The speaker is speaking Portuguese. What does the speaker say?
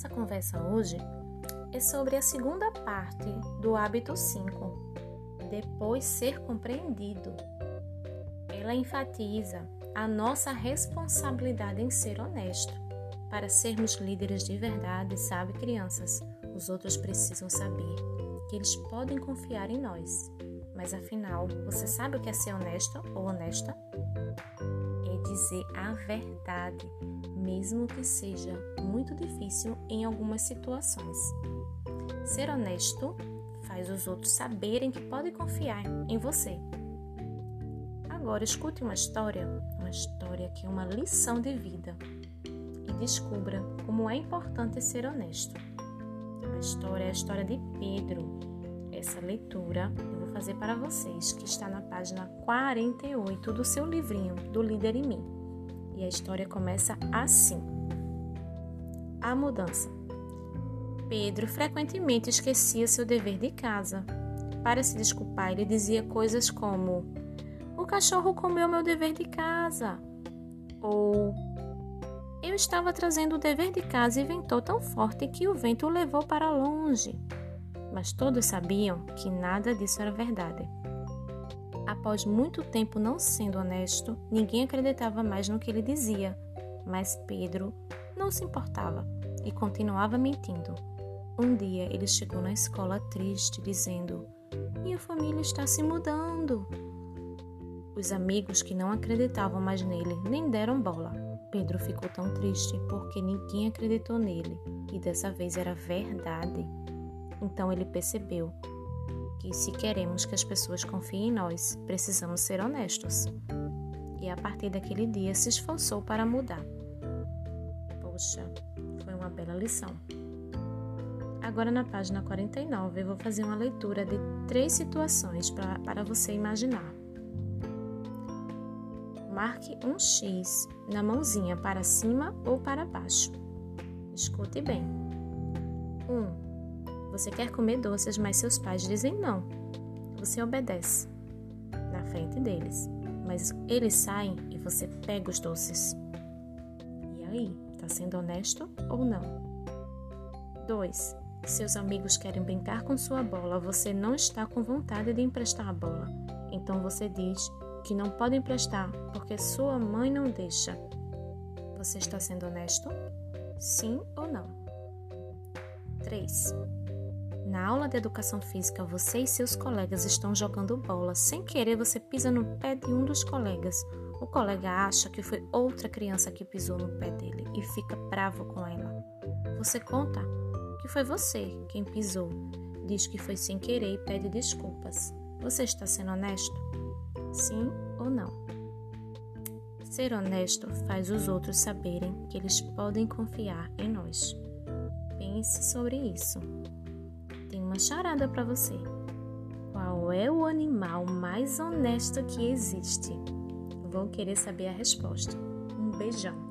nossa conversa hoje é sobre a segunda parte do hábito 5, depois ser compreendido. Ela enfatiza a nossa responsabilidade em ser honesto. Para sermos líderes de verdade, sabe, crianças, os outros precisam saber que eles podem confiar em nós. Mas afinal, você sabe o que é ser honesto ou honesta? É dizer a verdade, mesmo que seja muito difícil em algumas situações. Ser honesto faz os outros saberem que podem confiar em você. Agora escute uma história, uma história que é uma lição de vida e descubra como é importante ser honesto. A história é a história de Pedro. Essa leitura eu vou fazer para vocês, que está na página 48 do seu livrinho do Líder em Mim. E a história começa assim: A mudança. Pedro frequentemente esquecia seu dever de casa. Para se desculpar, ele dizia coisas como: O cachorro comeu meu dever de casa. Ou Eu estava trazendo o dever de casa e ventou tão forte que o vento o levou para longe. Mas todos sabiam que nada disso era verdade. Após muito tempo não sendo honesto, ninguém acreditava mais no que ele dizia. Mas Pedro não se importava e continuava mentindo. Um dia ele chegou na escola triste, dizendo: Minha família está se mudando. Os amigos que não acreditavam mais nele nem deram bola. Pedro ficou tão triste porque ninguém acreditou nele e dessa vez era verdade. Então ele percebeu que se queremos que as pessoas confiem em nós, precisamos ser honestos. E a partir daquele dia se esforçou para mudar. Poxa, foi uma bela lição. Agora, na página 49, eu vou fazer uma leitura de três situações para você imaginar. Marque um X na mãozinha para cima ou para baixo. Escute bem. 1. Um, você quer comer doces, mas seus pais dizem não. Você obedece na frente deles, mas eles saem e você pega os doces. E aí, tá sendo honesto ou não? 2. Seus amigos querem brincar com sua bola, você não está com vontade de emprestar a bola. Então você diz que não pode emprestar porque sua mãe não deixa. Você está sendo honesto? Sim ou não? 3. Na aula de educação física, você e seus colegas estão jogando bola. Sem querer, você pisa no pé de um dos colegas. O colega acha que foi outra criança que pisou no pé dele e fica bravo com ela. Você conta que foi você quem pisou. Diz que foi sem querer e pede desculpas. Você está sendo honesto? Sim ou não? Ser honesto faz os outros saberem que eles podem confiar em nós. Pense sobre isso. Tem uma charada para você. Qual é o animal mais honesto que existe? Vou querer saber a resposta. Um beijão.